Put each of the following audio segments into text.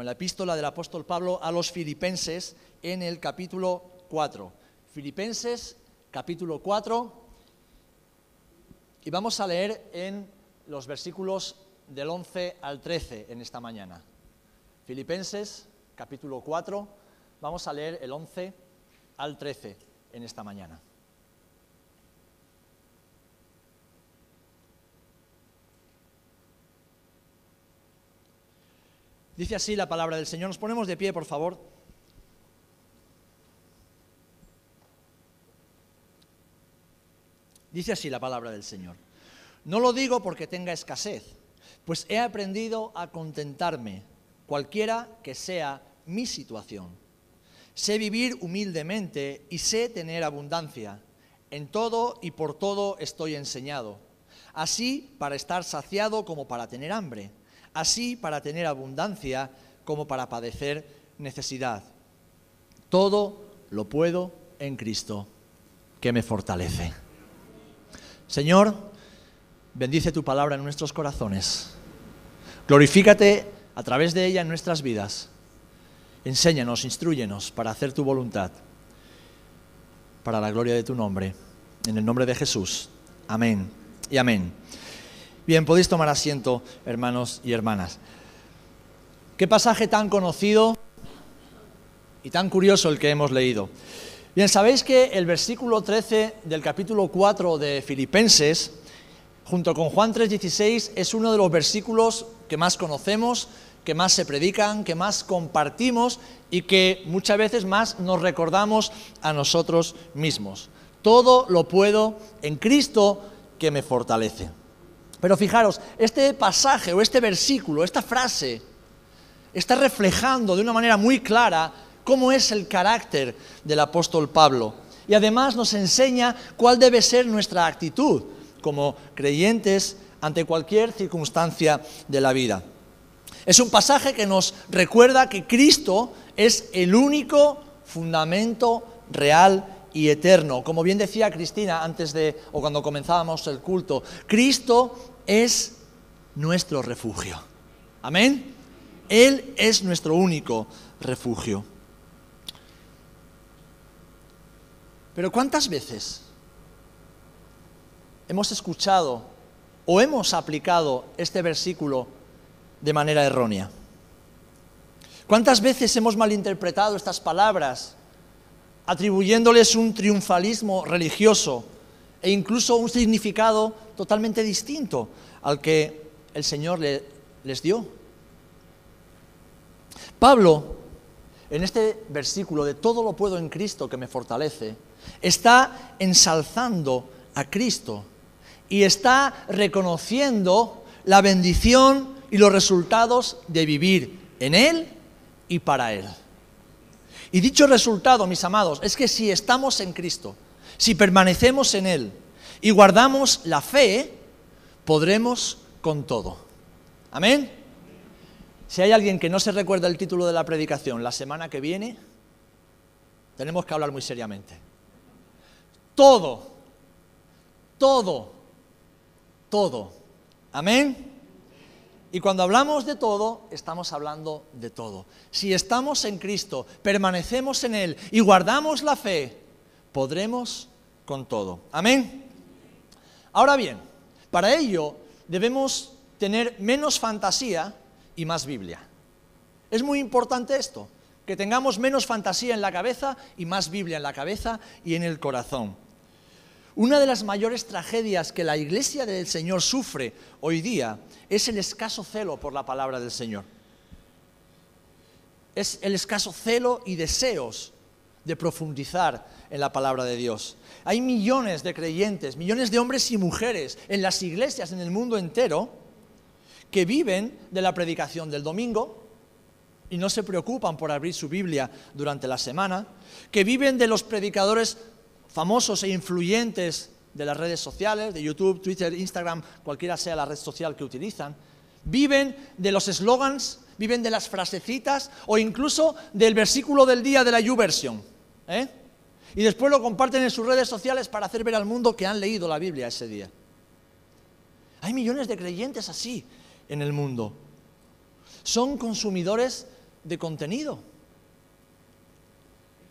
en la epístola del apóstol Pablo a los filipenses en el capítulo 4. Filipenses capítulo 4 y vamos a leer en los versículos del 11 al 13 en esta mañana. Filipenses capítulo 4, vamos a leer el 11 al 13 en esta mañana. Dice así la palabra del Señor. Nos ponemos de pie, por favor. Dice así la palabra del Señor. No lo digo porque tenga escasez, pues he aprendido a contentarme, cualquiera que sea mi situación. Sé vivir humildemente y sé tener abundancia. En todo y por todo estoy enseñado. Así para estar saciado como para tener hambre así para tener abundancia como para padecer necesidad. Todo lo puedo en Cristo, que me fortalece. Señor, bendice tu palabra en nuestros corazones. Glorifícate a través de ella en nuestras vidas. Enséñanos, instruyenos para hacer tu voluntad, para la gloria de tu nombre. En el nombre de Jesús. Amén y amén. Bien, podéis tomar asiento, hermanos y hermanas. Qué pasaje tan conocido y tan curioso el que hemos leído. Bien, sabéis que el versículo 13 del capítulo 4 de Filipenses, junto con Juan 3:16, es uno de los versículos que más conocemos, que más se predican, que más compartimos y que muchas veces más nos recordamos a nosotros mismos. Todo lo puedo en Cristo que me fortalece. Pero fijaros, este pasaje o este versículo, esta frase, está reflejando de una manera muy clara cómo es el carácter del apóstol Pablo. Y además nos enseña cuál debe ser nuestra actitud como creyentes ante cualquier circunstancia de la vida. Es un pasaje que nos recuerda que Cristo es el único fundamento real y eterno. Como bien decía Cristina antes de o cuando comenzábamos el culto, Cristo es nuestro refugio. Amén. Él es nuestro único refugio. Pero ¿cuántas veces hemos escuchado o hemos aplicado este versículo de manera errónea? ¿Cuántas veces hemos malinterpretado estas palabras atribuyéndoles un triunfalismo religioso e incluso un significado totalmente distinto al que el Señor les dio. Pablo, en este versículo de todo lo puedo en Cristo que me fortalece, está ensalzando a Cristo y está reconociendo la bendición y los resultados de vivir en Él y para Él. Y dicho resultado, mis amados, es que si estamos en Cristo, si permanecemos en Él y guardamos la fe, podremos con todo. Amén. Si hay alguien que no se recuerda el título de la predicación la semana que viene, tenemos que hablar muy seriamente. Todo, todo, todo. Amén. Y cuando hablamos de todo, estamos hablando de todo. Si estamos en Cristo, permanecemos en Él y guardamos la fe, podremos Amén. Ahora bien, para ello debemos tener menos fantasía y más Biblia. Es muy importante esto, que tengamos menos fantasía en la cabeza y más Biblia en la cabeza y en el corazón. Una de las mayores tragedias que la iglesia del Señor sufre hoy día es el escaso celo por la palabra del Señor. Es el escaso celo y deseos de profundizar en la palabra de Dios. Hay millones de creyentes, millones de hombres y mujeres en las iglesias en el mundo entero que viven de la predicación del domingo y no se preocupan por abrir su Biblia durante la semana, que viven de los predicadores famosos e influyentes de las redes sociales, de YouTube, Twitter, Instagram, cualquiera sea la red social que utilizan, viven de los eslogans, viven de las frasecitas o incluso del versículo del día de la YouVersion. ¿eh? Y después lo comparten en sus redes sociales para hacer ver al mundo que han leído la Biblia ese día. Hay millones de creyentes así en el mundo. Son consumidores de contenido.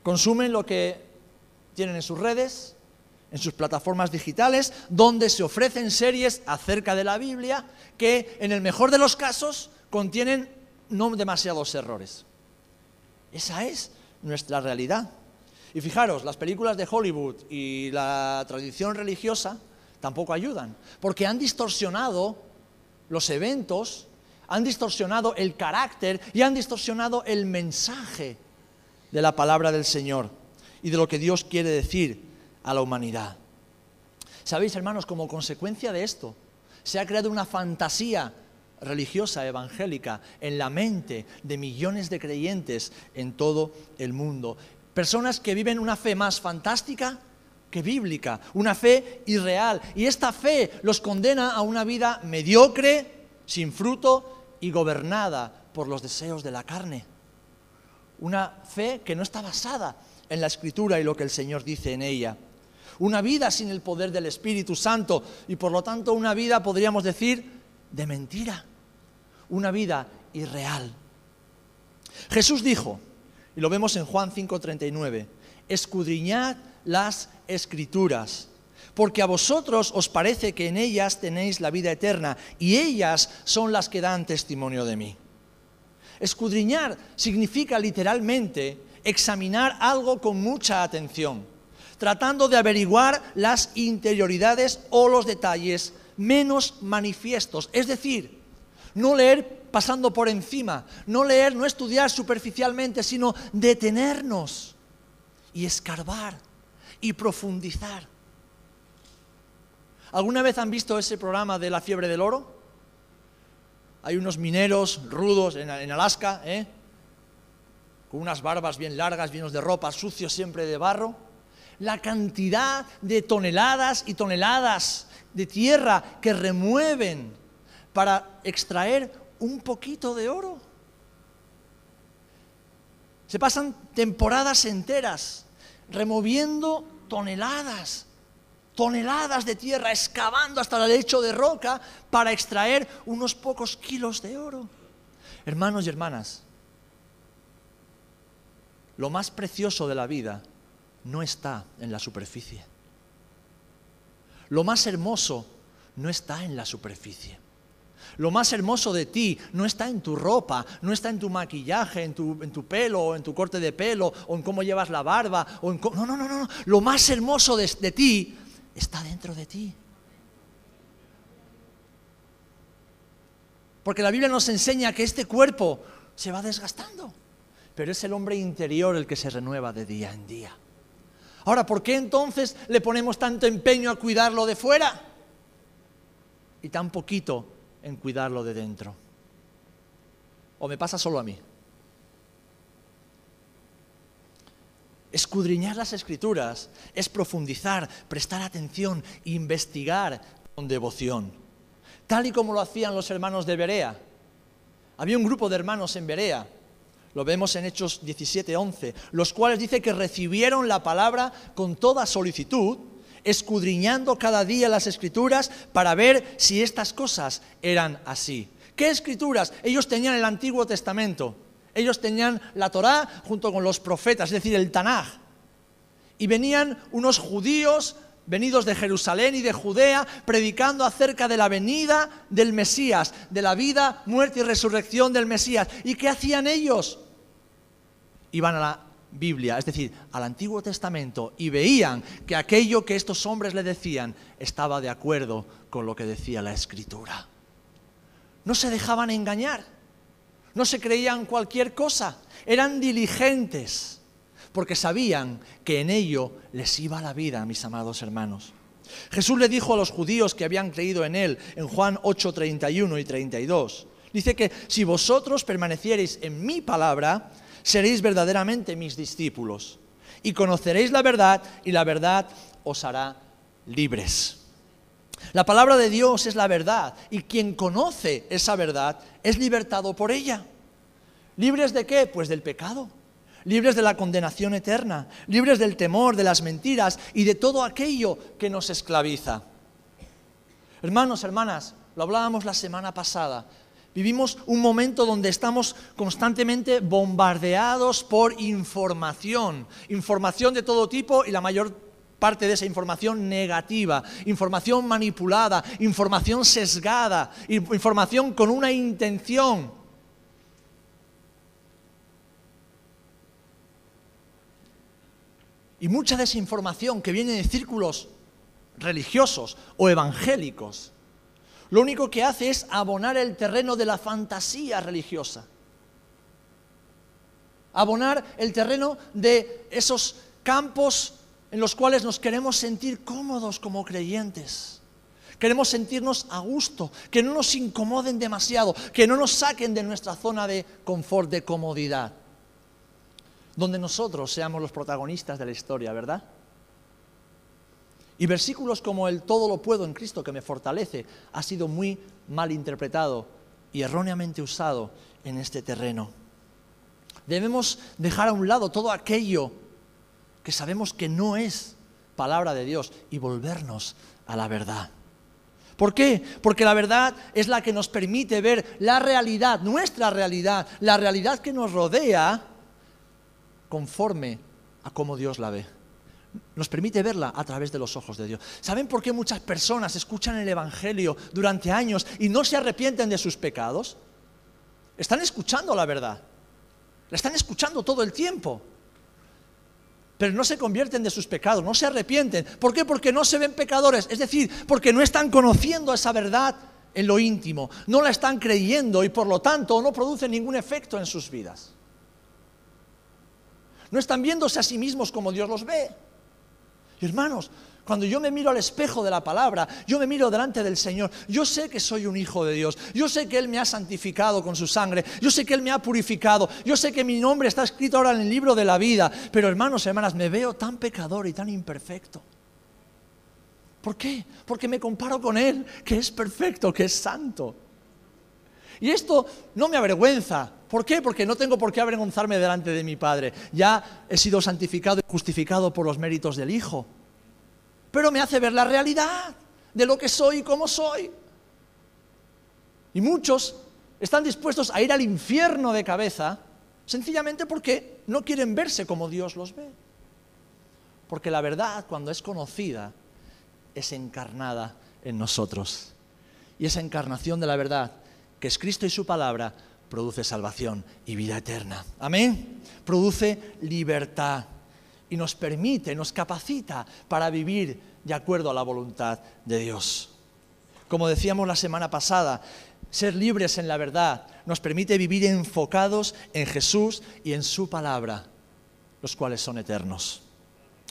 Consumen lo que tienen en sus redes, en sus plataformas digitales, donde se ofrecen series acerca de la Biblia que, en el mejor de los casos, contienen no demasiados errores. Esa es nuestra realidad. Y fijaros, las películas de Hollywood y la tradición religiosa tampoco ayudan, porque han distorsionado los eventos, han distorsionado el carácter y han distorsionado el mensaje de la palabra del Señor y de lo que Dios quiere decir a la humanidad. Sabéis, hermanos, como consecuencia de esto, se ha creado una fantasía religiosa evangélica en la mente de millones de creyentes en todo el mundo. Personas que viven una fe más fantástica que bíblica, una fe irreal. Y esta fe los condena a una vida mediocre, sin fruto y gobernada por los deseos de la carne. Una fe que no está basada en la escritura y lo que el Señor dice en ella. Una vida sin el poder del Espíritu Santo y por lo tanto una vida, podríamos decir, de mentira. Una vida irreal. Jesús dijo, y lo vemos en Juan 5:39, escudriñad las escrituras, porque a vosotros os parece que en ellas tenéis la vida eterna, y ellas son las que dan testimonio de mí. Escudriñar significa literalmente examinar algo con mucha atención, tratando de averiguar las interioridades o los detalles menos manifiestos. Es decir, no leer pasando por encima, no leer, no estudiar superficialmente, sino detenernos y escarbar y profundizar. ¿Alguna vez han visto ese programa de la fiebre del oro? Hay unos mineros rudos en, Alaska, ¿eh? con unas barbas bien largas, llenos de ropa, sucios siempre de barro. La cantidad de toneladas y toneladas de tierra que remueven para extraer un poquito de oro. Se pasan temporadas enteras removiendo toneladas, toneladas de tierra, excavando hasta el lecho de roca para extraer unos pocos kilos de oro. Hermanos y hermanas, lo más precioso de la vida no está en la superficie. Lo más hermoso no está en la superficie. Lo más hermoso de ti no está en tu ropa, no está en tu maquillaje, en tu, en tu pelo, o en tu corte de pelo, o en cómo llevas la barba. O en no, no, no, no. Lo más hermoso de, de ti está dentro de ti. Porque la Biblia nos enseña que este cuerpo se va desgastando, pero es el hombre interior el que se renueva de día en día. Ahora, ¿por qué entonces le ponemos tanto empeño a cuidarlo de fuera y tan poquito en cuidarlo de dentro. ¿O me pasa solo a mí? Escudriñar las escrituras es profundizar, prestar atención, investigar con devoción, tal y como lo hacían los hermanos de Berea. Había un grupo de hermanos en Berea, lo vemos en Hechos 17:11, los cuales dice que recibieron la palabra con toda solicitud escudriñando cada día las escrituras para ver si estas cosas eran así. ¿Qué escrituras? Ellos tenían el Antiguo Testamento, ellos tenían la Torá junto con los profetas, es decir, el Tanaj. Y venían unos judíos venidos de Jerusalén y de Judea, predicando acerca de la venida del Mesías, de la vida, muerte y resurrección del Mesías. ¿Y qué hacían ellos? Iban a la Biblia, es decir, al Antiguo Testamento, y veían que aquello que estos hombres le decían estaba de acuerdo con lo que decía la Escritura. No se dejaban engañar, no se creían cualquier cosa, eran diligentes, porque sabían que en ello les iba la vida, mis amados hermanos. Jesús le dijo a los judíos que habían creído en él en Juan 8, 31 y 32. Dice que si vosotros permaneciereis en mi palabra, seréis verdaderamente mis discípulos y conoceréis la verdad y la verdad os hará libres. La palabra de Dios es la verdad y quien conoce esa verdad es libertado por ella. ¿Libres de qué? Pues del pecado, libres de la condenación eterna, libres del temor, de las mentiras y de todo aquello que nos esclaviza. Hermanos, hermanas, lo hablábamos la semana pasada, Vivimos un momento donde estamos constantemente bombardeados por información, información de todo tipo y la mayor parte de esa información negativa, información manipulada, información sesgada, información con una intención. Y mucha de esa información que viene de círculos religiosos o evangélicos, lo único que hace es abonar el terreno de la fantasía religiosa. Abonar el terreno de esos campos en los cuales nos queremos sentir cómodos como creyentes. Queremos sentirnos a gusto, que no nos incomoden demasiado, que no nos saquen de nuestra zona de confort, de comodidad, donde nosotros seamos los protagonistas de la historia, ¿verdad? Y versículos como el todo lo puedo en Cristo que me fortalece ha sido muy mal interpretado y erróneamente usado en este terreno. Debemos dejar a un lado todo aquello que sabemos que no es palabra de Dios y volvernos a la verdad. ¿Por qué? Porque la verdad es la que nos permite ver la realidad, nuestra realidad, la realidad que nos rodea, conforme a cómo Dios la ve nos permite verla a través de los ojos de Dios. ¿Saben por qué muchas personas escuchan el Evangelio durante años y no se arrepienten de sus pecados? Están escuchando la verdad. La están escuchando todo el tiempo. Pero no se convierten de sus pecados, no se arrepienten. ¿Por qué? Porque no se ven pecadores. Es decir, porque no están conociendo esa verdad en lo íntimo. No la están creyendo y por lo tanto no produce ningún efecto en sus vidas. No están viéndose a sí mismos como Dios los ve hermanos, cuando yo me miro al espejo de la palabra, yo me miro delante del Señor, yo sé que soy un hijo de Dios, yo sé que Él me ha santificado con su sangre, yo sé que Él me ha purificado, yo sé que mi nombre está escrito ahora en el libro de la vida, pero hermanos, hermanas, me veo tan pecador y tan imperfecto. ¿Por qué? Porque me comparo con Él, que es perfecto, que es santo. Y esto no me avergüenza. ¿Por qué? Porque no tengo por qué avergonzarme delante de mi Padre. Ya he sido santificado y justificado por los méritos del Hijo. Pero me hace ver la realidad de lo que soy y cómo soy. Y muchos están dispuestos a ir al infierno de cabeza sencillamente porque no quieren verse como Dios los ve. Porque la verdad, cuando es conocida, es encarnada en nosotros. Y esa encarnación de la verdad que es Cristo y su palabra, produce salvación y vida eterna. Amén. Produce libertad y nos permite, nos capacita para vivir de acuerdo a la voluntad de Dios. Como decíamos la semana pasada, ser libres en la verdad nos permite vivir enfocados en Jesús y en su palabra, los cuales son eternos.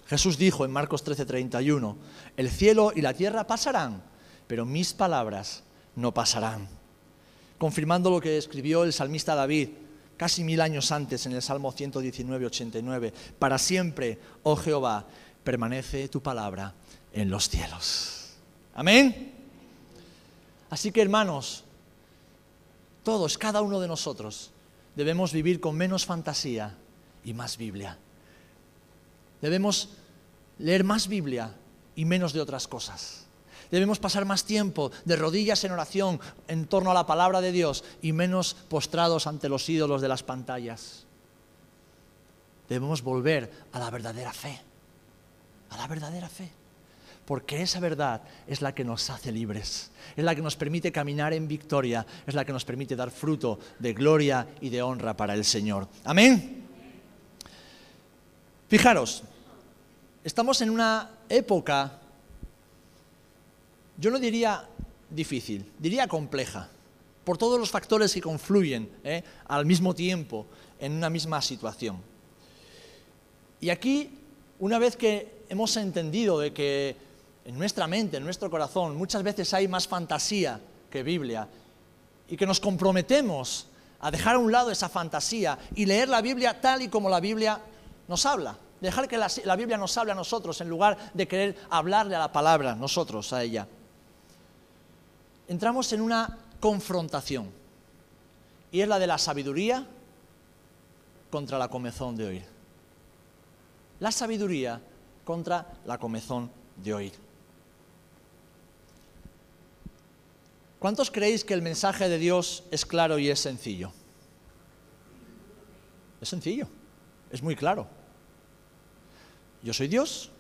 Jesús dijo en Marcos 13:31, el cielo y la tierra pasarán, pero mis palabras no pasarán confirmando lo que escribió el salmista David casi mil años antes en el Salmo 119, 89. Para siempre, oh Jehová, permanece tu palabra en los cielos. Amén. Así que hermanos, todos, cada uno de nosotros, debemos vivir con menos fantasía y más Biblia. Debemos leer más Biblia y menos de otras cosas. Debemos pasar más tiempo de rodillas en oración en torno a la palabra de Dios y menos postrados ante los ídolos de las pantallas. Debemos volver a la verdadera fe, a la verdadera fe. Porque esa verdad es la que nos hace libres, es la que nos permite caminar en victoria, es la que nos permite dar fruto de gloria y de honra para el Señor. Amén. Fijaros, estamos en una época yo no diría difícil, diría compleja, por todos los factores que confluyen ¿eh? al mismo tiempo en una misma situación. Y aquí, una vez que hemos entendido de que en nuestra mente, en nuestro corazón, muchas veces hay más fantasía que Biblia, y que nos comprometemos a dejar a un lado esa fantasía y leer la Biblia tal y como la Biblia nos habla. Dejar que la, la Biblia nos hable a nosotros en lugar de querer hablarle a la palabra nosotros a ella entramos en una confrontación. Y es la de la sabiduría contra la comezón de oír. La sabiduría contra la comezón de oír. ¿Cuántos creéis que el mensaje de Dios es claro y es sencillo? Es sencillo, es muy claro. Yo soy Dios,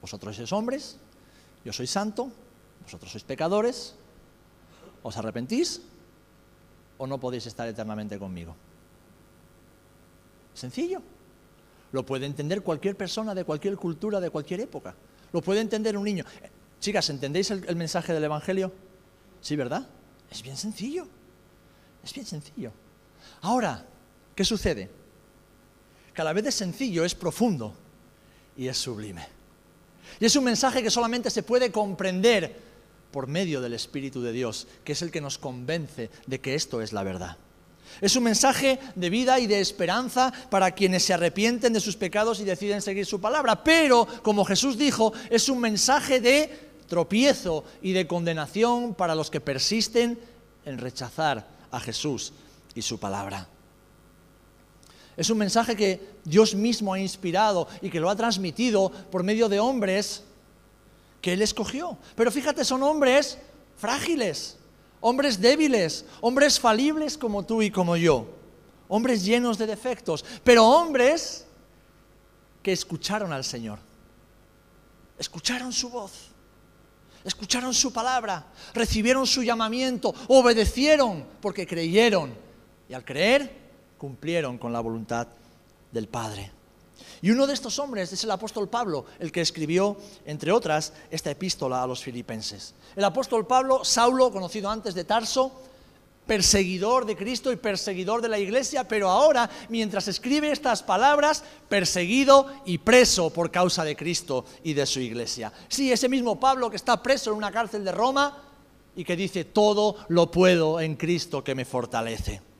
vosotros sois hombres, yo soy santo, vosotros sois pecadores, ¿os arrepentís o no podéis estar eternamente conmigo? Sencillo. Lo puede entender cualquier persona de cualquier cultura, de cualquier época. Lo puede entender un niño. Chicas, ¿entendéis el, mensaje del Evangelio? Sí, ¿verdad? Es bien sencillo. Es bien sencillo. Ahora, ¿qué sucede? Cada vez es sencillo, es profundo y es sublime. Y es un mensaje que solamente se puede comprender por medio del Espíritu de Dios, que es el que nos convence de que esto es la verdad. Es un mensaje de vida y de esperanza para quienes se arrepienten de sus pecados y deciden seguir su palabra. Pero, como Jesús dijo, es un mensaje de tropiezo y de condenación para los que persisten en rechazar a Jesús y su palabra. Es un mensaje que Dios mismo ha inspirado y que lo ha transmitido por medio de hombres que Él escogió. Pero fíjate, son hombres frágiles, hombres débiles, hombres falibles como tú y como yo, hombres llenos de defectos, pero hombres que escucharon al Señor, escucharon su voz, escucharon su palabra, recibieron su llamamiento, obedecieron porque creyeron y al creer cumplieron con la voluntad del Padre. Y uno de estos hombres es el apóstol Pablo, el que escribió, entre otras, esta epístola a los filipenses. El apóstol Pablo, Saulo, conocido antes de Tarso, perseguidor de Cristo y perseguidor de la iglesia, pero ahora, mientras escribe estas palabras, perseguido y preso por causa de Cristo y de su iglesia. Sí, ese mismo Pablo que está preso en una cárcel de Roma y que dice, todo lo puedo en Cristo que me fortalece.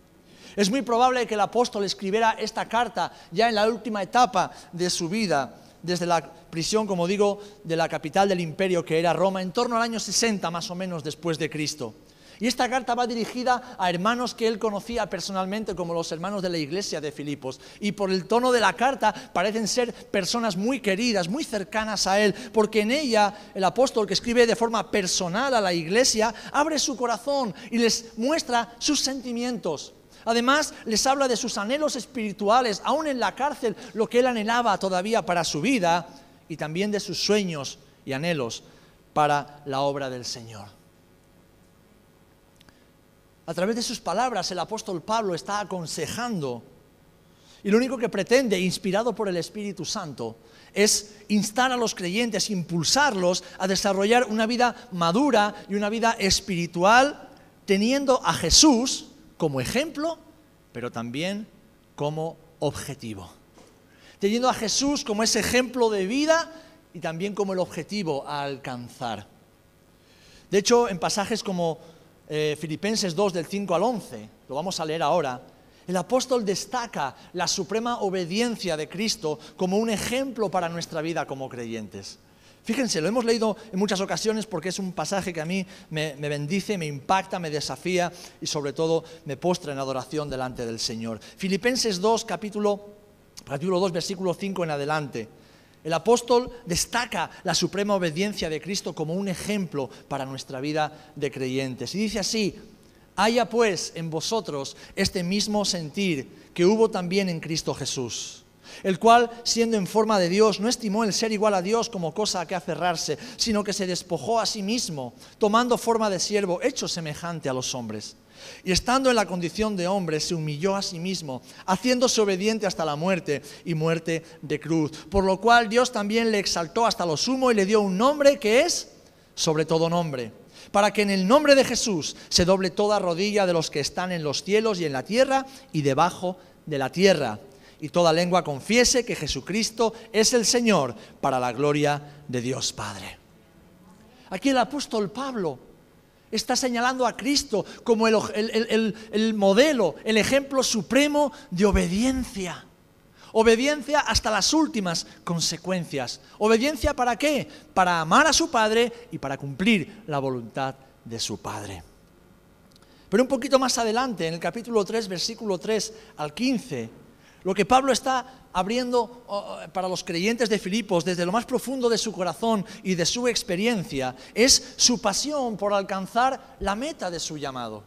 Es muy probable que el apóstol escribiera esta carta ya en la última etapa de su vida, desde la prisión, como digo, de la capital del imperio que era Roma, en torno al año 60 más o menos después de Cristo. Y esta carta va dirigida a hermanos que él conocía personalmente como los hermanos de la iglesia de Filipos. Y por el tono de la carta parecen ser personas muy queridas, muy cercanas a él, porque en ella el apóstol que escribe de forma personal a la iglesia abre su corazón y les muestra sus sentimientos. Además, les habla de sus anhelos espirituales, aún en la cárcel, lo que él anhelaba todavía para su vida, y también de sus sueños y anhelos para la obra del Señor. A través de sus palabras, el apóstol Pablo está aconsejando, y lo único que pretende, inspirado por el Espíritu Santo, es instar a los creyentes, impulsarlos a desarrollar una vida madura y una vida espiritual, teniendo a Jesús, como ejemplo, pero también como objetivo. Teniendo a Jesús como ese ejemplo de vida y también como el objetivo a alcanzar. De hecho, en pasajes como eh, Filipenses 2 del 5 al 11, lo vamos a leer ahora, el apóstol destaca la suprema obediencia de Cristo como un ejemplo para nuestra vida como creyentes. Fíjense, lo hemos leído en muchas ocasiones porque es un pasaje que a mí me, bendice, me impacta, me desafía y sobre todo me postra en adoración delante del Señor. Filipenses 2, capítulo, capítulo 2, versículo 5 en adelante. El apóstol destaca la suprema obediencia de Cristo como un ejemplo para nuestra vida de creyentes. Y dice así, haya pues en vosotros este mismo sentir que hubo también en Cristo Jesús el cual, siendo en forma de Dios, no estimó el ser igual a Dios como cosa a que aferrarse, sino que se despojó a sí mismo, tomando forma de siervo, hecho semejante a los hombres. Y estando en la condición de hombre, se humilló a sí mismo, haciéndose obediente hasta la muerte y muerte de cruz. Por lo cual Dios también le exaltó hasta lo sumo y le dio un nombre que es sobre todo nombre para que en el nombre de Jesús se doble toda rodilla de los que están en los cielos y en la tierra y debajo de la tierra, y toda lengua confiese que Jesucristo es el Señor para la gloria de Dios Padre. Aquí el apóstol Pablo está señalando a Cristo como el, modelo, el ejemplo supremo de obediencia. Obediencia hasta las últimas consecuencias. ¿Obediencia para qué? Para amar a su Padre y para cumplir la voluntad de su Padre. Pero un poquito más adelante, en el capítulo 3, versículo 3 al 15, Lo que Pablo está abriendo oh, oh, para los creyentes de Filipos desde lo más profundo de su corazón y de su experiencia es su pasión por alcanzar la meta de su llamado.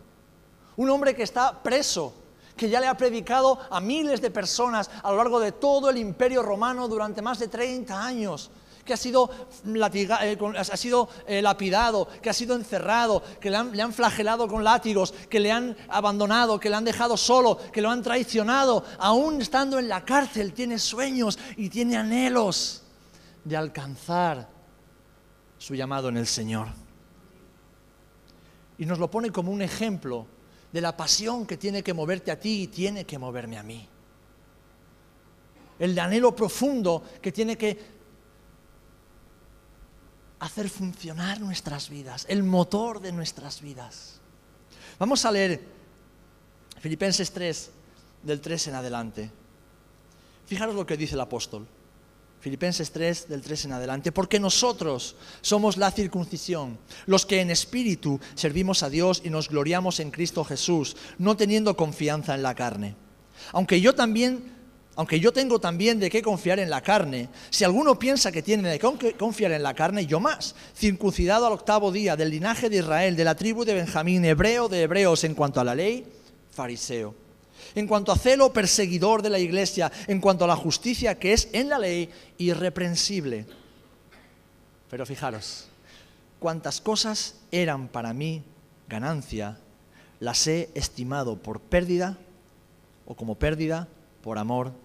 Un hombre que está preso, que ya le ha predicado a miles de personas a lo largo de todo el imperio romano durante más de 30 años que ha sido, eh, ha sido eh, lapidado, que ha sido encerrado, que le han, le han, flagelado con látigos, que le han abandonado, que le han dejado solo, que lo han traicionado, aún estando en la cárcel, tiene sueños y tiene anhelos de alcanzar su llamado en el Señor. Y nos lo pone como un ejemplo de la pasión que tiene que moverte a ti y tiene que moverme a mí. El anhelo profundo que tiene que hacer funcionar nuestras vidas, el motor de nuestras vidas. Vamos a leer Filipenses 3, del 3 en adelante. Fijaros lo que dice el apóstol. Filipenses 3, del 3 en adelante, porque nosotros somos la circuncisión, los que en espíritu servimos a Dios y nos gloriamos en Cristo Jesús, no teniendo confianza en la carne. Aunque yo también aunque yo tengo también de qué confiar en la carne, si alguno piensa que tiene de qué confiar en la carne, yo más, circuncidado al octavo día, del linaje de Israel, de la tribu de Benjamín, hebreo de hebreos en cuanto a la ley, fariseo. En cuanto a celo, perseguidor de la iglesia, en cuanto a la justicia que es en la ley, irreprensible. Pero fijaros, cuantas cosas eran para mí ganancia, las he estimado por pérdida o como pérdida por amor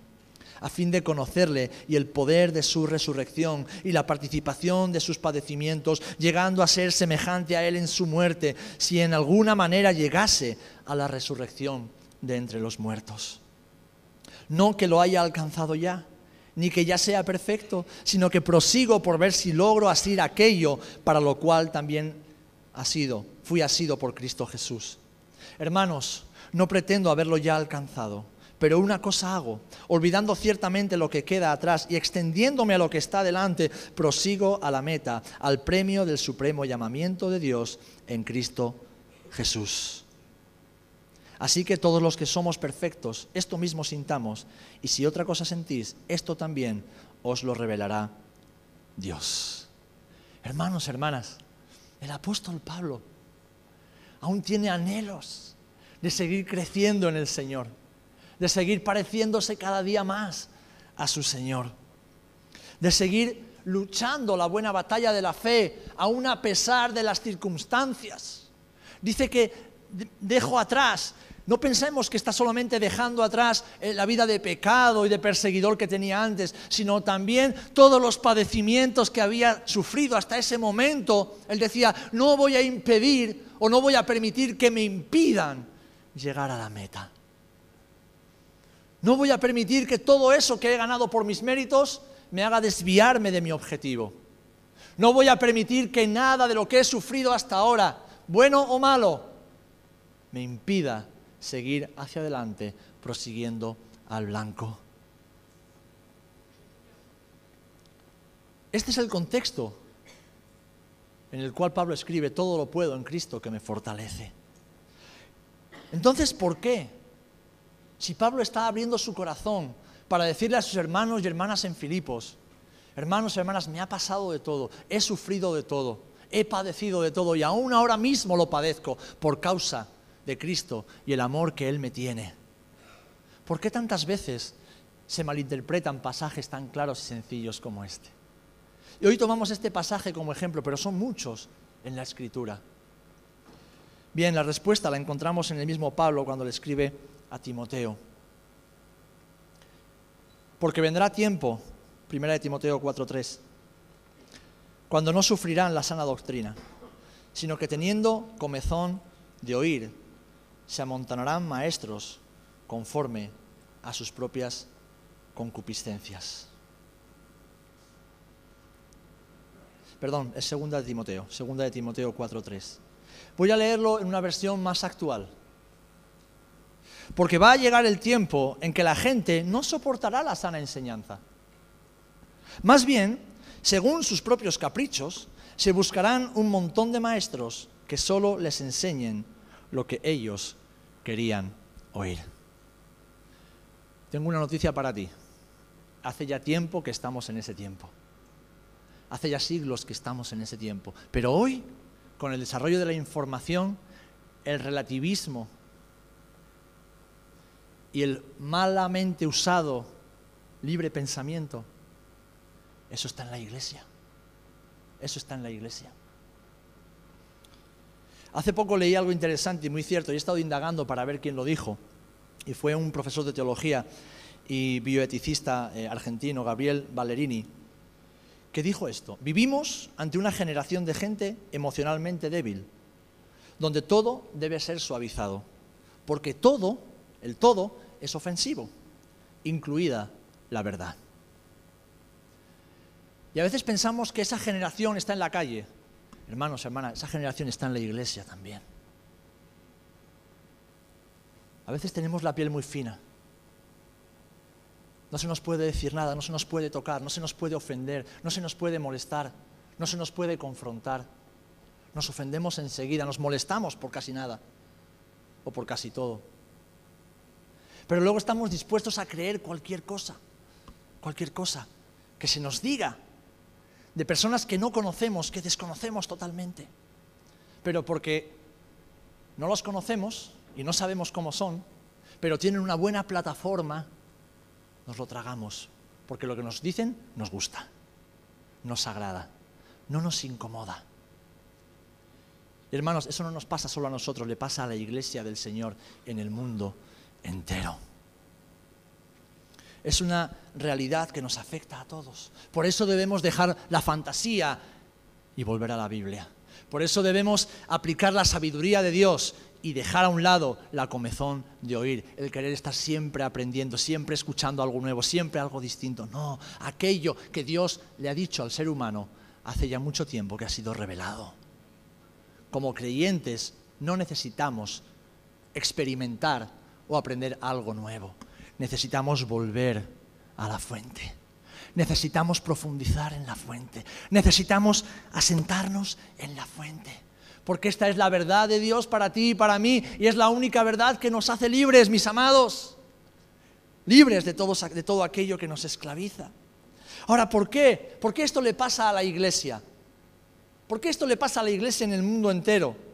a fin de conocerle y el poder de su resurrección y la participación de sus padecimientos, llegando a ser semejante a él en su muerte, si en alguna manera llegase a la resurrección de entre los muertos. No que lo haya alcanzado ya, ni que ya sea perfecto, sino que prosigo por ver si logro asir aquello para lo cual también ha sido, fui asido por Cristo Jesús. Hermanos, no pretendo haberlo ya alcanzado pero una cosa hago, olvidando ciertamente lo que queda atrás y extendiéndome a lo que está delante, prosigo a la meta, al premio del supremo llamamiento de Dios en Cristo Jesús. Así que todos los que somos perfectos, esto mismo sintamos, y si otra cosa sentís, esto también os lo revelará Dios. Hermanos, hermanas, el apóstol Pablo aún tiene anhelos de seguir creciendo en el Señor de seguir pareciéndose cada día más a su Señor, de seguir luchando la buena batalla de la fe, aún a pesar de las circunstancias. Dice que dejo atrás, no pensemos que está solamente dejando atrás eh, la vida de pecado y de perseguidor que tenía antes, sino también todos los padecimientos que había sufrido hasta ese momento. Él decía, no voy a impedir o no voy a permitir que me impidan llegar a la meta. No voy a permitir que todo eso que he ganado por mis méritos me haga desviarme de mi objetivo. No voy a permitir que nada de lo que he sufrido hasta ahora, bueno o malo, me impida seguir hacia adelante prosiguiendo al blanco. Este es el contexto en el cual Pablo escribe, todo lo puedo en Cristo que me fortalece. Entonces, ¿por qué? Si Pablo está abriendo su corazón para decirle a sus hermanos y hermanas en Filipos, hermanos y hermanas, me ha pasado de todo, he sufrido de todo, he padecido de todo y aún ahora mismo lo padezco por causa de Cristo y el amor que Él me tiene. ¿Por qué tantas veces se malinterpretan pasajes tan claros y sencillos como este? Y hoy tomamos este pasaje como ejemplo, pero son muchos en la escritura. Bien, la respuesta la encontramos en el mismo Pablo cuando le escribe a Timoteo. Porque vendrá tiempo, primera de Timoteo 4:3, cuando no sufrirán la sana doctrina, sino que teniendo comezón de oír, se amontonarán maestros conforme a sus propias concupiscencias. Perdón, es segunda de Timoteo, segunda de Timoteo 4.3. Voy a leerlo en una versión más actual. Porque va a llegar el tiempo en que la gente no soportará la sana enseñanza. Más bien, según sus propios caprichos, se buscarán un montón de maestros que solo les enseñen lo que ellos querían oír. Tengo una noticia para ti. Hace ya tiempo que estamos en ese tiempo. Hace ya siglos que estamos en ese tiempo. Pero hoy, con el desarrollo de la información, el relativismo y el malamente usado libre pensamiento, eso está en la iglesia. Eso está en la iglesia. Hace poco leí algo interesante y muy cierto, y he estado indagando para ver quién lo dijo, y fue un profesor de teología y bioeticista eh, argentino, Gabriel Ballerini, que dijo esto, vivimos ante una generación de gente emocionalmente débil, donde todo debe ser suavizado, porque todo, el todo, es ofensivo, incluida la verdad. Y a veces pensamos que esa generación está en la calle. Hermanos, hermanas, esa generación está en la iglesia también. A veces tenemos la piel muy fina. No se nos puede decir nada, no se nos puede tocar, no se nos puede ofender, no se nos puede molestar, no se nos puede confrontar. Nos ofendemos enseguida, nos molestamos por casi nada o por casi todo. Pero luego estamos dispuestos a creer cualquier cosa, cualquier cosa que se nos diga de personas que no conocemos, que desconocemos totalmente. Pero porque no los conocemos y no sabemos cómo son, pero tienen una buena plataforma, nos lo tragamos. Porque lo que nos dicen nos gusta, nos agrada, no nos incomoda. Hermanos, eso no nos pasa solo a nosotros, le pasa a la iglesia del Señor en el mundo entero es una realidad que nos afecta a todos. Por eso debemos dejar la fantasía y volver a la Biblia. Por eso debemos aplicar la sabiduría de Dios y dejar a un lado la comezón de oír, el querer estar siempre aprendiendo, siempre escuchando algo nuevo, siempre algo distinto. No, aquello que Dios le ha dicho al ser humano hace ya mucho tiempo que ha sido revelado. Como creyentes no necesitamos experimentar o aprender algo nuevo necesitamos volver a la fuente. Necesitamos profundizar en la fuente. Necesitamos asentarnos en la fuente. Porque esta es la verdad de Dios para ti y para mí. Y es la única verdad que nos hace libres, mis amados. Libres de todo, de todo aquello que nos esclaviza. Ahora, ¿por qué? ¿Por qué esto le pasa a la iglesia? ¿Por qué esto le pasa a la iglesia en el mundo entero?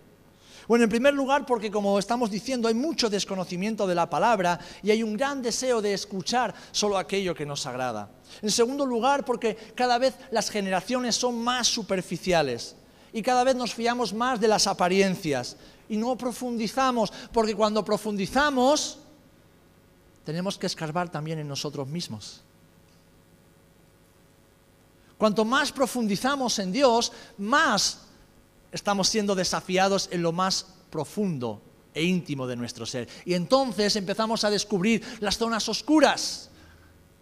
Bueno, en primer lugar porque como estamos diciendo hay mucho desconocimiento de la palabra y hay un gran deseo de escuchar solo aquello que nos agrada. En segundo lugar porque cada vez las generaciones son más superficiales y cada vez nos fiamos más de las apariencias y no profundizamos porque cuando profundizamos tenemos que escarbar también en nosotros mismos. Cuanto más profundizamos en Dios, más estamos siendo desafiados en lo más profundo e íntimo de nuestro ser. Y entonces empezamos a descubrir las zonas oscuras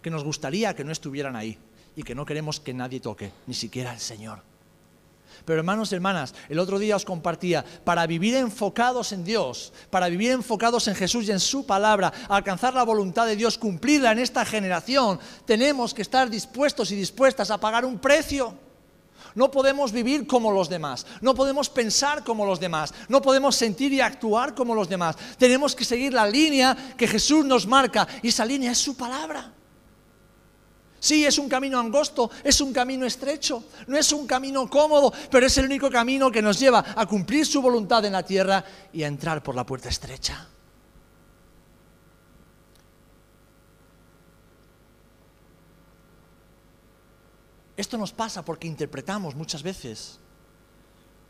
que nos gustaría que no estuvieran ahí y que no queremos que nadie toque, ni siquiera el Señor. Pero hermanos y hermanas, el otro día os compartía, para vivir enfocados en Dios, para vivir enfocados en Jesús y en su palabra, alcanzar la voluntad de Dios, cumplirla en esta generación, tenemos que estar dispuestos y dispuestas a pagar un precio. No podemos vivir como los demás, no podemos pensar como los demás, no podemos sentir y actuar como los demás. Tenemos que seguir la línea que Jesús nos marca y esa línea es su palabra. Sí, es un camino angosto, es un camino estrecho, no es un camino cómodo, pero es el único camino que nos lleva a cumplir su voluntad en la tierra y a entrar por la puerta estrecha. Esto nos pasa porque interpretamos muchas veces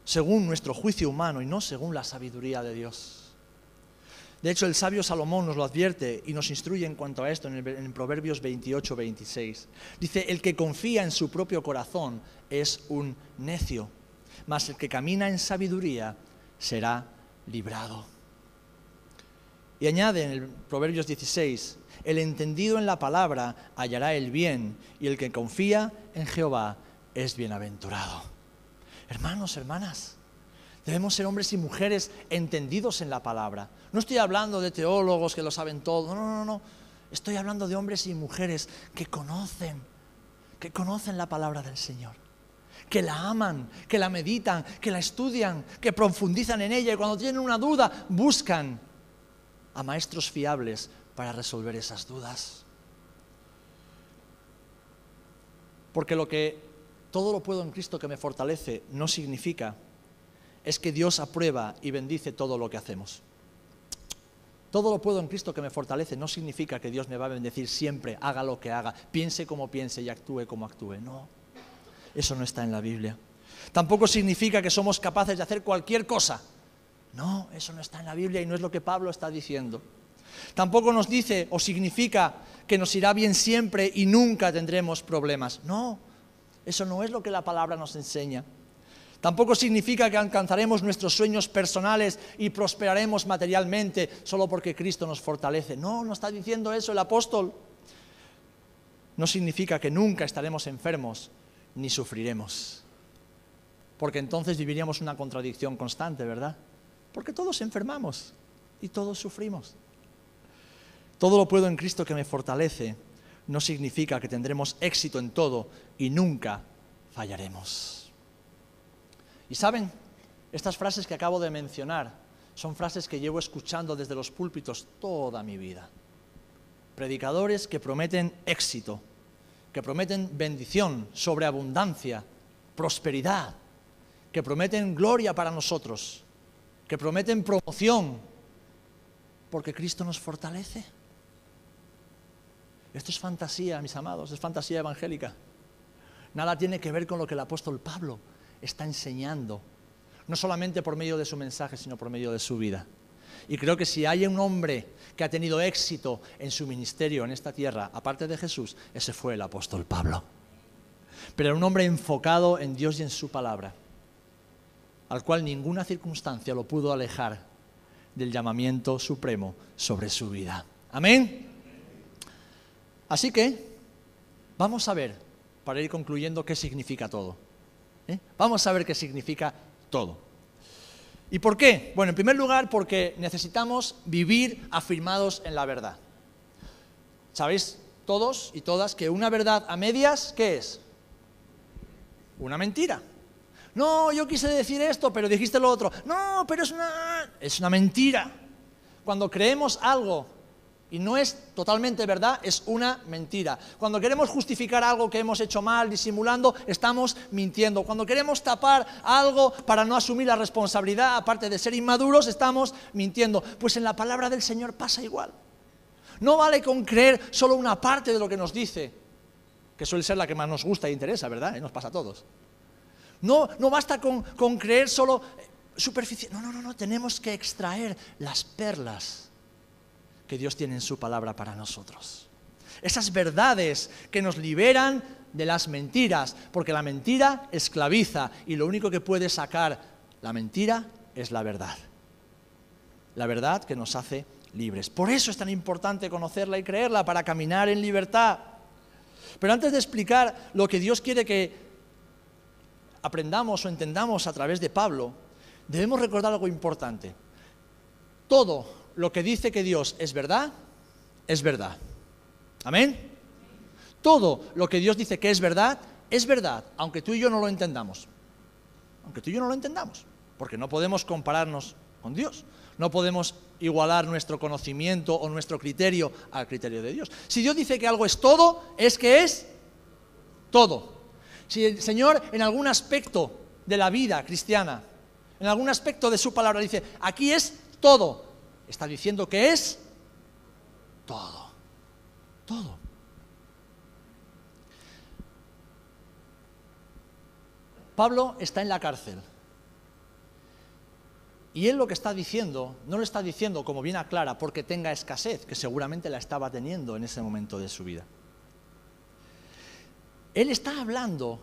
según nuestro juicio humano y no según la sabiduría de Dios. De hecho, el sabio Salomón nos lo advierte y nos instruye en cuanto a esto en, Proverbios 28, 26. Dice, el que confía en su propio corazón es un necio, mas el que camina en sabiduría será librado. Y añade en el Proverbios 16, el entendido en la palabra hallará el bien, y el que confía en Jehová es bienaventurado. Hermanos, hermanas, debemos ser hombres y mujeres entendidos en la palabra. No estoy hablando de teólogos que lo saben todo, no, no, no. Estoy hablando de hombres y mujeres que conocen, que conocen la palabra del Señor, que la aman, que la meditan, que la estudian, que profundizan en ella y cuando tienen una duda buscan a maestros fiables para resolver esas dudas. Porque lo que todo lo puedo en Cristo que me fortalece no significa es que Dios aprueba y bendice todo lo que hacemos. Todo lo puedo en Cristo que me fortalece no significa que Dios me va a bendecir siempre, haga lo que haga, piense como piense y actúe como actúe. No, eso no está en la Biblia. Tampoco significa que somos capaces de hacer cualquier cosa. No, eso no está en la Biblia y no es lo que Pablo está diciendo. Tampoco nos dice o significa que nos irá bien siempre y nunca tendremos problemas. No, eso no es lo que la palabra nos enseña. Tampoco significa que alcanzaremos nuestros sueños personales y prosperaremos materialmente solo porque Cristo nos fortalece. No, no está diciendo eso el apóstol. No significa que nunca estaremos enfermos ni sufriremos. Porque entonces viviríamos una contradicción constante, ¿verdad? Porque todos enfermamos y todos sufrimos. Todo lo puedo en Cristo que me fortalece no significa que tendremos éxito en todo y nunca fallaremos. Y saben, estas frases que acabo de mencionar son frases que llevo escuchando desde los púlpitos toda mi vida. Predicadores que prometen éxito, que prometen bendición, sobreabundancia, prosperidad, que prometen gloria para nosotros, que prometen promoción, porque Cristo nos fortalece. Esto es fantasía, mis amados, es fantasía evangélica. Nada tiene que ver con lo que el apóstol Pablo está enseñando, no solamente por medio de su mensaje, sino por medio de su vida. Y creo que si hay un hombre que ha tenido éxito en su ministerio en esta tierra, aparte de Jesús, ese fue el apóstol Pablo. Pero era un hombre enfocado en Dios y en su palabra, al cual ninguna circunstancia lo pudo alejar del llamamiento supremo sobre su vida. Amén. Así que vamos a ver, para ir concluyendo, qué significa todo. ¿eh? Vamos a ver qué significa todo. ¿Y por qué? Bueno, en primer lugar, porque necesitamos vivir afirmados en la verdad. ¿Sabéis todos y todas que una verdad a medias, ¿qué es? Una mentira. No, yo quise decir esto, pero dijiste lo otro. No, pero es una, es una mentira. Cuando creemos algo y no es totalmente verdad, es una mentira. Cuando queremos justificar algo que hemos hecho mal, disimulando, estamos mintiendo. Cuando queremos tapar algo para no asumir la responsabilidad, aparte de ser inmaduros, estamos mintiendo. Pues en la palabra del Señor pasa igual. No vale con creer solo una parte de lo que nos dice, que suele ser la que más nos gusta e interesa, ¿verdad? Y nos pasa a todos. No, no basta con, con creer solo superficie. No, no, no, no, tenemos que extraer las perlas que Dios tiene en su palabra para nosotros. Esas verdades que nos liberan de las mentiras, porque la mentira esclaviza y lo único que puede sacar la mentira es la verdad. La verdad que nos hace libres. Por eso es tan importante conocerla y creerla para caminar en libertad. Pero antes de explicar lo que Dios quiere que aprendamos o entendamos a través de Pablo, debemos recordar algo importante. Todo lo que dice que Dios es verdad, es verdad. Amén. Todo lo que Dios dice que es verdad, es verdad, aunque tú y yo no lo entendamos. Aunque tú y yo no lo entendamos, porque no podemos compararnos con Dios. No podemos igualar nuestro conocimiento o nuestro criterio al criterio de Dios. Si Dios dice que algo es todo, es que es todo. Si el Señor en algún aspecto de la vida cristiana, en algún aspecto de su palabra dice, aquí es todo, está diciendo que es todo, todo. Pablo está en la cárcel. Y él lo que está diciendo, no lo está diciendo como bien aclara porque tenga escasez, que seguramente la estaba teniendo en ese momento de su vida. Él está hablando,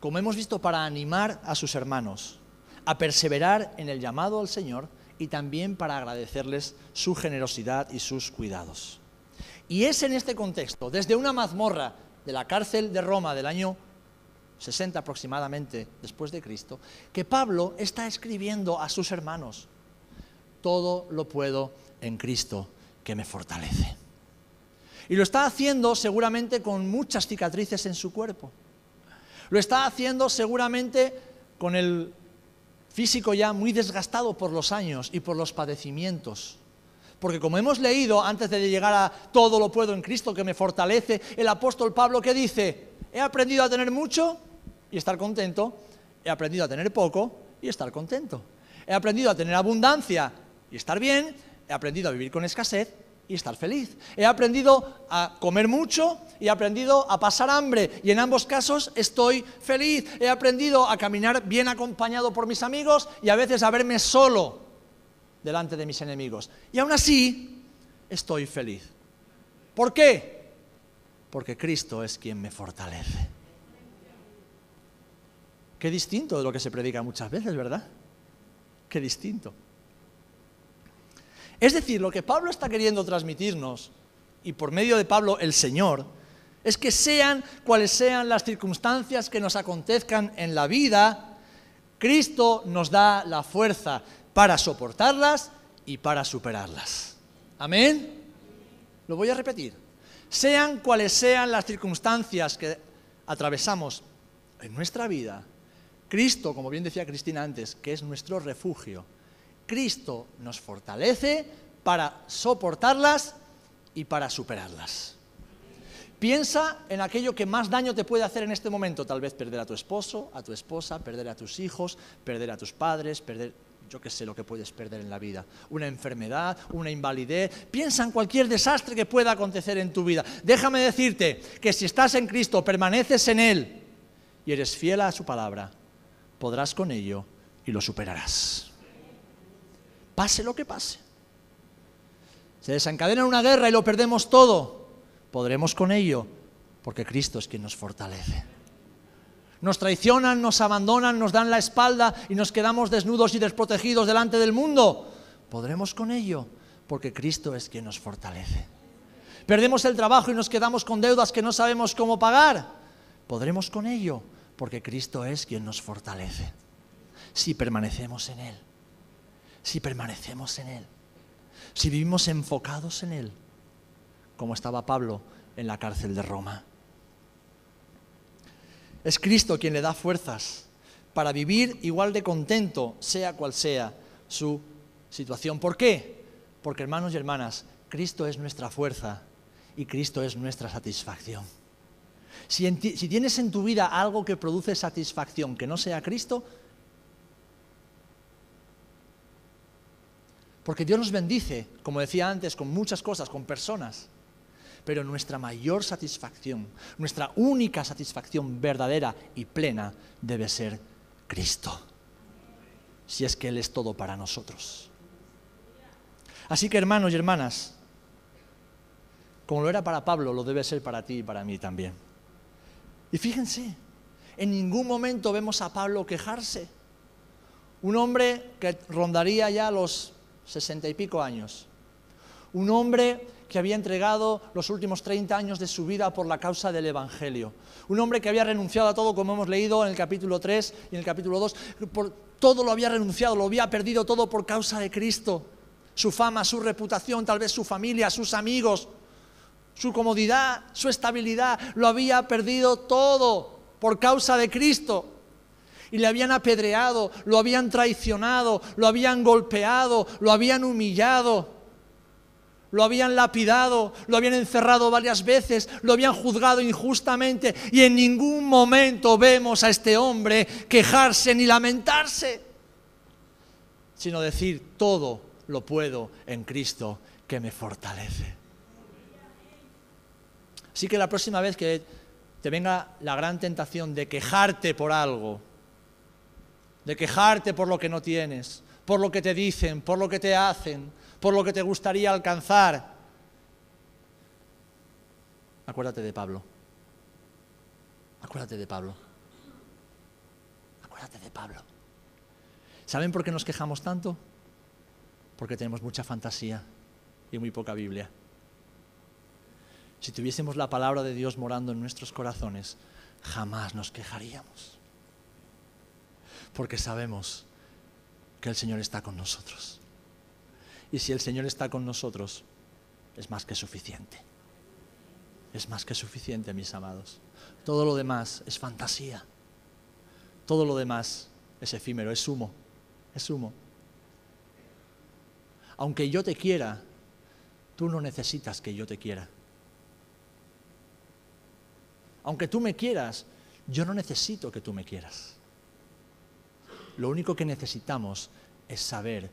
como hemos visto, para animar a sus hermanos a perseverar en el llamado al Señor y también para agradecerles su generosidad y sus cuidados. Y es en este contexto, desde una mazmorra de la cárcel de Roma del año 60 aproximadamente después de Cristo, que Pablo está escribiendo a sus hermanos, todo lo puedo en Cristo que me fortalece. Y lo está haciendo seguramente con muchas cicatrices en su cuerpo. Lo está haciendo seguramente con el físico ya muy desgastado por los años y por los padecimientos. Porque como hemos leído antes de llegar a todo lo puedo en Cristo que me fortalece, el apóstol Pablo que dice, he aprendido a tener mucho y estar contento, he aprendido a tener poco y estar contento. He aprendido a tener abundancia y estar bien, he aprendido a vivir con escasez y estar feliz. He aprendido a comer mucho y he aprendido a pasar hambre y en ambos casos estoy feliz. He aprendido a caminar bien acompañado por mis amigos y a veces a verme solo delante de mis enemigos. Y aún así estoy feliz. ¿Por qué? Porque Cristo es quien me fortalece. Qué distinto de lo que se predica muchas veces, ¿verdad? Qué distinto. Es decir, lo que Pablo está queriendo transmitirnos, y por medio de Pablo el Señor, es que sean cuales sean las circunstancias que nos acontezcan en la vida, Cristo nos da la fuerza para soportarlas y para superarlas. Amén. Lo voy a repetir. Sean cuales sean las circunstancias que atravesamos en nuestra vida, Cristo, como bien decía Cristina antes, que es nuestro refugio, Cristo nos fortalece para soportarlas y para superarlas. Piensa en aquello que más daño te puede hacer en este momento, tal vez perder a tu esposo, a tu esposa, perder a tus hijos, perder a tus padres, perder, yo qué sé lo que puedes perder en la vida, una enfermedad, una invalidez. Piensa en cualquier desastre que pueda acontecer en tu vida. Déjame decirte que si estás en Cristo, permaneces en Él y eres fiel a su palabra, podrás con ello y lo superarás. Pase lo que pase. Se desencadena una guerra y lo perdemos todo. Podremos con ello, porque Cristo es quien nos fortalece. Nos traicionan, nos abandonan, nos dan la espalda y nos quedamos desnudos y desprotegidos delante del mundo. Podremos con ello, porque Cristo es quien nos fortalece. Perdemos el trabajo y nos quedamos con deudas que no sabemos cómo pagar. Podremos con ello, porque Cristo es quien nos fortalece. Si permanecemos en Él, si permanecemos en Él, si vivimos enfocados en Él, como estaba Pablo en la cárcel de Roma. Es Cristo quien le da fuerzas para vivir igual de contento, sea cual sea su situación. ¿Por qué? Porque hermanos y hermanas, Cristo es nuestra fuerza y Cristo es nuestra satisfacción. Si, tienes en tu vida algo que produce satisfacción que no sea Cristo, porque Dios nos bendice, como decía antes, con muchas cosas, con personas, pero nuestra mayor satisfacción, nuestra única satisfacción verdadera y plena debe ser Cristo, si es que Él es todo para nosotros. Así que hermanos y hermanas, como lo era para Pablo, lo debe ser para ti y para mí también. Y fíjense, en ningún momento vemos a Pablo quejarse. Un hombre que rondaría ya los sesenta y pico años. Un hombre que había entregado los últimos 30 años de su vida por la causa del Evangelio. Un hombre que había renunciado a todo, como hemos leído en el capítulo 3 y en el capítulo 2. Por, todo lo había renunciado, lo había perdido todo por causa de Cristo. Su fama, su reputación, tal vez su familia, sus amigos su comodidad, su estabilidad, lo había perdido todo por causa de Cristo. Y le habían apedreado, lo habían traicionado, lo habían golpeado, lo habían humillado, lo habían lapidado, lo habían encerrado varias veces, lo habían juzgado injustamente y en ningún momento vemos a este hombre quejarse ni lamentarse, sino decir, todo lo puedo en Cristo que me fortalece. Así que la próxima vez que te venga la gran tentación de quejarte por algo, de quejarte por lo que no tienes, por lo que te dicen, por lo que te hacen, por lo que te gustaría alcanzar, acuérdate de Pablo. Acuérdate de Pablo. Acuérdate de Pablo. ¿Saben por qué nos quejamos tanto? Porque tenemos mucha fantasía y muy poca Biblia si tuviésemos la palabra de Dios morando en nuestros corazones, jamás nos quejaríamos. Porque sabemos que el Señor está con nosotros. Y si el Señor está con nosotros, es más que suficiente. Es más que suficiente, mis amados. Todo lo demás es fantasía. Todo lo demás es efímero, es humo. Es humo. Aunque yo te quiera, tú no necesitas que yo te quiera. Aunque tú me quieras, yo no necesito que tú me quieras. Lo único que necesitamos es saber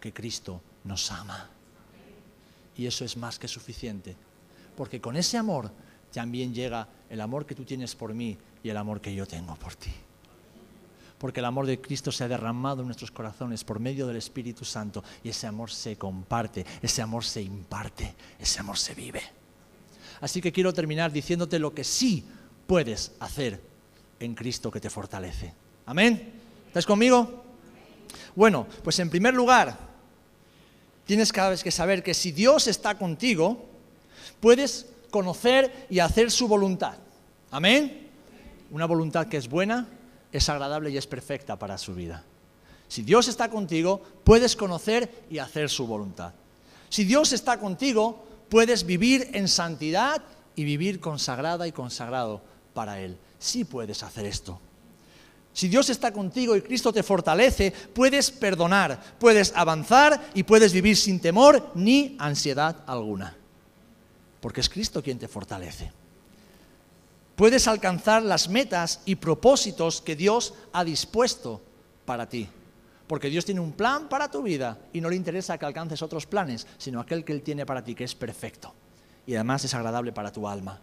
que Cristo nos ama. Y eso es más que suficiente. Porque con ese amor también llega el amor que tú tienes por mí y el amor que yo tengo por ti. Porque el amor de Cristo se ha derramado en nuestros corazones por medio del Espíritu Santo y ese amor se comparte, ese amor se imparte, ese amor se vive. Así que quiero terminar diciéndote lo que sí puedes hacer en Cristo que te fortalece. Amén. ¿Estás conmigo? Bueno, pues en primer lugar, tienes cada vez que saber que si Dios está contigo, puedes conocer y hacer su voluntad. Amén. Una voluntad que es buena, es agradable y es perfecta para su vida. Si Dios está contigo, puedes conocer y hacer su voluntad. Si Dios está contigo, puedes vivir en santidad y vivir consagrada y consagrado para Él. Sí puedes hacer esto. Si Dios está contigo y Cristo te fortalece, puedes perdonar, puedes avanzar y puedes vivir sin temor ni ansiedad alguna. Porque es Cristo quien te fortalece. Puedes alcanzar las metas y propósitos que Dios ha dispuesto para ti. Porque Dios tiene un plan para tu vida y no le interesa que alcances otros planes, sino aquel que Él tiene para ti, que es perfecto. Y además es agradable para tu alma.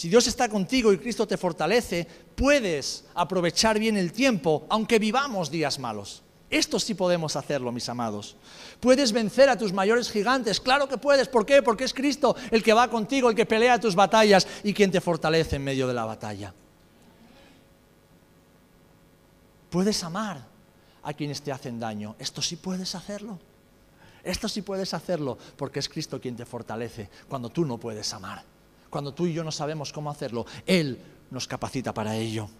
Si Dios está contigo y Cristo te fortalece, puedes aprovechar bien el tiempo, aunque vivamos días malos. Esto sí podemos hacerlo, mis amados. Puedes vencer a tus mayores gigantes, claro que puedes. ¿Por qué? Porque es Cristo el que va contigo, el que pelea tus batallas y quien te fortalece en medio de la batalla. Puedes amar a quienes te hacen daño. Esto sí puedes hacerlo. Esto sí puedes hacerlo porque es Cristo quien te fortalece cuando tú no puedes amar cuando tú y yo no sabemos cómo hacerlo, Él nos capacita para ello.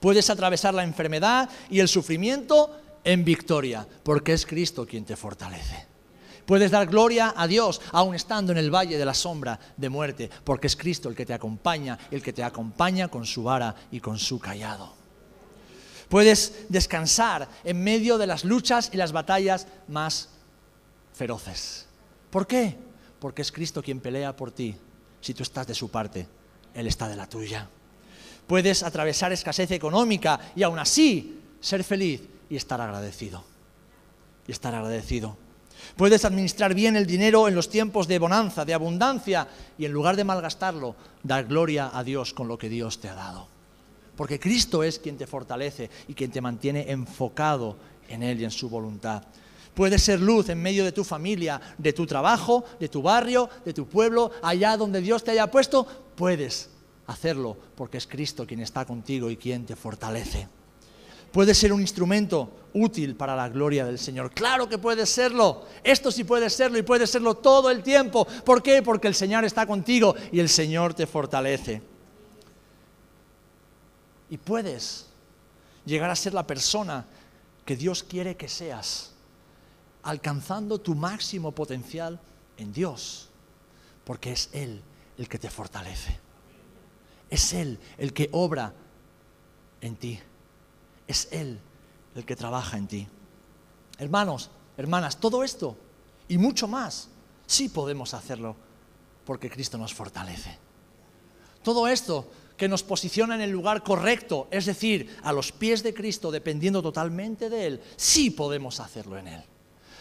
Puedes atravesar la enfermedad y el sufrimiento en victoria, porque es Cristo quien te fortalece. Puedes dar gloria a Dios aun estando en el valle de la sombra de muerte, porque es Cristo el que te acompaña, el que te acompaña con su vara y con su callado. Puedes descansar en medio de las luchas y las batallas más feroces. ¿Por qué? Porque es Cristo quien pelea por ti si tú estás de su parte, Él está de la tuya. Puedes atravesar escasez económica y aún así ser feliz y estar agradecido. Y estar agradecido. Puedes administrar bien el dinero en los tiempos de bonanza, de abundancia, y en lugar de malgastarlo, dar gloria a Dios con lo que Dios te ha dado. Porque Cristo es quien te fortalece y quien te mantiene enfocado en Él y en su voluntad. Puedes ser luz en medio de tu familia, de tu trabajo, de tu barrio, de tu pueblo, allá donde Dios te haya puesto. Puedes hacerlo porque es Cristo quien está contigo y quien te fortalece. Puedes ser un instrumento útil para la gloria del Señor. Claro que puedes serlo. Esto sí puede serlo y puede serlo todo el tiempo. ¿Por qué? Porque el Señor está contigo y el Señor te fortalece. Y puedes llegar a ser la persona que Dios quiere que seas alcanzando tu máximo potencial en Dios, porque es Él el que te fortalece. Es Él el que obra en ti. Es Él el que trabaja en ti. Hermanos, hermanas, todo esto y mucho más, sí podemos hacerlo porque Cristo nos fortalece. Todo esto que nos posiciona en el lugar correcto, es decir, a los pies de Cristo, dependiendo totalmente de Él, sí podemos hacerlo en Él.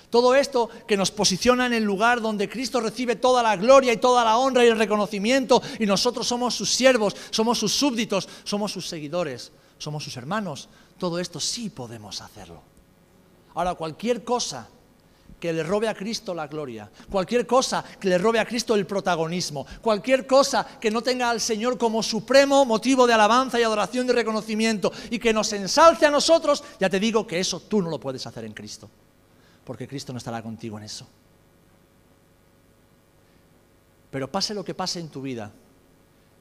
Todo esto que nos posiciona en el lugar donde Cristo recibe toda la gloria y toda la honra y el reconocimiento y nosotros somos sus siervos, somos sus súbditos, somos sus seguidores, somos sus hermanos. Todo esto sí podemos hacerlo. Ahora, cualquier cosa que le robe a Cristo la gloria, cualquier cosa que le robe a Cristo el protagonismo, cualquier cosa que no tenga al Señor como supremo motivo de alabanza y adoración y reconocimiento y que nos ensalce a nosotros, ya te digo que eso tú no lo puedes hacer en Cristo porque Cristo no estará contigo en eso. Pero pase lo que pase en tu vida,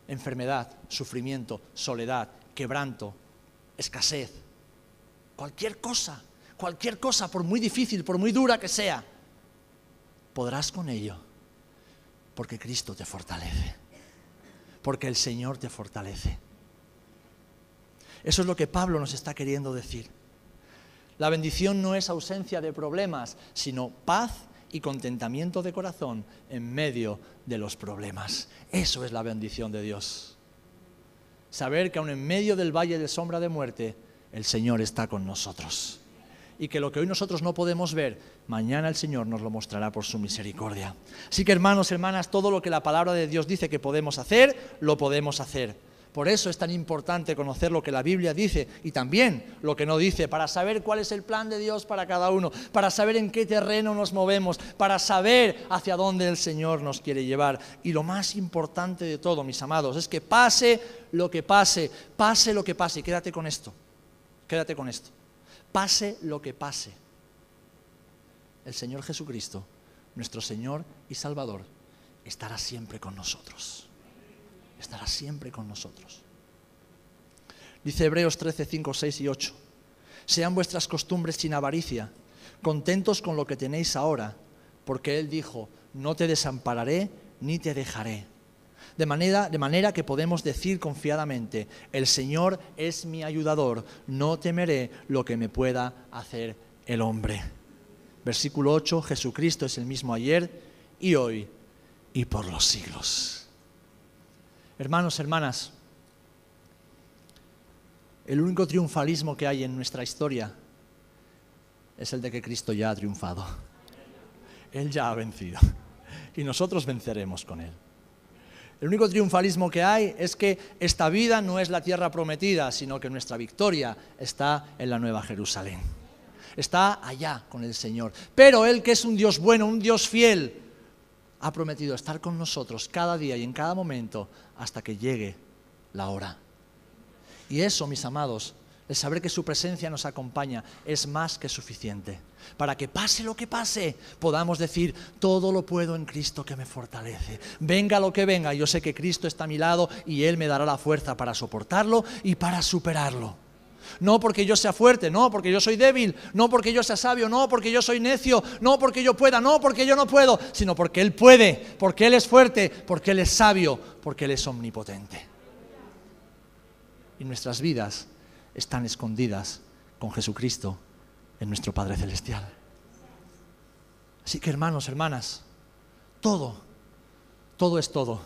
enfermedad, sufrimiento, soledad, quebranto, escasez, cualquier cosa, cualquier cosa, por muy difícil, por muy dura que sea, podrás con ello, porque Cristo te fortalece, porque el Señor te fortalece. Eso es lo que Pablo nos está queriendo decir. La bendición no es ausencia de problemas, sino paz y contentamiento de corazón en medio de los problemas. Eso es la bendición de Dios. Saber que aun en medio del valle de sombra de muerte, el Señor está con nosotros. Y que lo que hoy nosotros no podemos ver, mañana el Señor nos lo mostrará por su misericordia. Así que hermanos, hermanas, todo lo que la palabra de Dios dice que podemos hacer, lo podemos hacer. Por eso es tan importante conocer lo que la Biblia dice y también lo que no dice, para saber cuál es el plan de Dios para cada uno, para saber en qué terreno nos movemos, para saber hacia dónde el Señor nos quiere llevar. Y lo más importante de todo, mis amados, es que pase lo que pase, pase lo que pase, y quédate con esto, quédate con esto, pase lo que pase. El Señor Jesucristo, nuestro Señor y Salvador, estará siempre con nosotros estará siempre con nosotros. Dice Hebreos 13, 5, 6 y 8. Sean vuestras costumbres sin avaricia, contentos con lo que tenéis ahora, porque Él dijo, no te desampararé ni te dejaré. De manera, de manera que podemos decir confiadamente, el Señor es mi ayudador, no temeré lo que me pueda hacer el hombre. Versículo 8, Jesucristo es el mismo ayer y hoy y por los siglos. Hermanos, hermanas, el único triunfalismo que hay en nuestra historia es el de que Cristo ya ha triunfado. Él ya ha vencido y nosotros venceremos con Él. El único triunfalismo que hay es que esta vida no es la tierra prometida, sino que nuestra victoria está en la Nueva Jerusalén. Está allá con el Señor. Pero Él que es un Dios bueno, un Dios fiel, ha prometido estar con nosotros cada día y en cada momento hasta que llegue la hora. Y eso, mis amados, el saber que su presencia nos acompaña es más que suficiente. Para que pase lo que pase, podamos decir, todo lo puedo en Cristo que me fortalece. Venga lo que venga, yo sé que Cristo está a mi lado y Él me dará la fuerza para soportarlo y para superarlo. No porque yo sea fuerte, no porque yo soy débil, no porque yo sea sabio, no porque yo soy necio, no porque yo pueda, no porque yo no puedo, sino porque Él puede, porque Él es fuerte, porque Él es sabio, porque Él es omnipotente. Y nuestras vidas están escondidas con Jesucristo en nuestro Padre Celestial. Así que hermanos, hermanas, todo, todo es todo,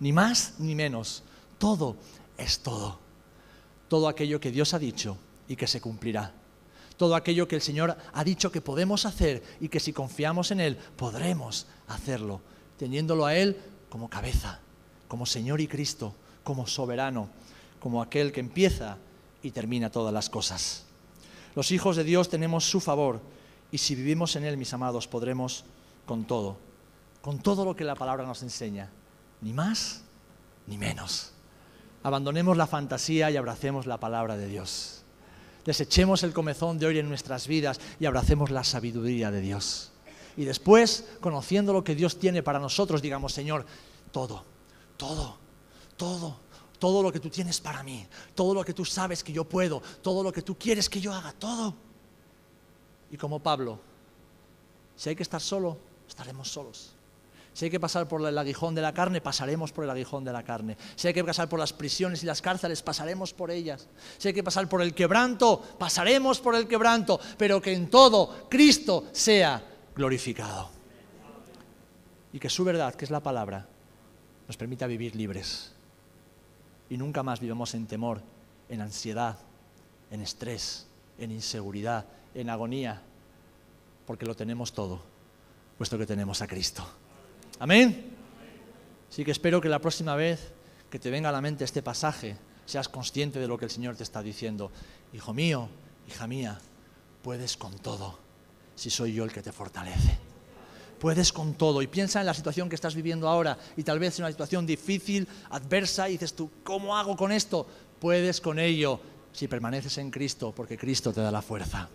ni más ni menos, todo es todo todo aquello que Dios ha dicho y que se cumplirá. Todo aquello que el Señor ha dicho que podemos hacer y que si confiamos en Él podremos hacerlo, teniéndolo a Él como cabeza, como Señor y Cristo, como soberano, como aquel que empieza y termina todas las cosas. Los hijos de Dios tenemos su favor y si vivimos en Él, mis amados, podremos con todo, con todo lo que la palabra nos enseña, ni más ni menos. Abandonemos la fantasía y abracemos la palabra de Dios. Desechemos el comezón de hoy en nuestras vidas y abracemos la sabiduría de Dios. Y después, conociendo lo que Dios tiene para nosotros, digamos, Señor, todo, todo, todo, todo lo que tú tienes para mí, todo lo que tú sabes que yo puedo, todo lo que tú quieres que yo haga, todo. Y como Pablo, si hay que estar solo, estaremos solos. Si hay que pasar por el aguijón de la carne, pasaremos por el aguijón de la carne. Si hay que pasar por las prisiones y las cárceles, pasaremos por ellas. Si hay que pasar por el quebranto, pasaremos por el quebranto. Pero que en todo Cristo sea glorificado. Y que su verdad, que es la palabra, nos permita vivir libres. Y nunca más vivamos en temor, en ansiedad, en estrés, en inseguridad, en agonía, porque lo tenemos todo, puesto que tenemos a Cristo. Amén. Así que espero que la próxima vez que te venga a la mente este pasaje, seas consciente de lo que el Señor te está diciendo. Hijo mío, hija mía, puedes con todo si soy yo el que te fortalece. Puedes con todo y piensa en la situación que estás viviendo ahora y tal vez es una situación difícil, adversa y dices tú, ¿cómo hago con esto? Puedes con ello si permaneces en Cristo porque Cristo te da la fuerza.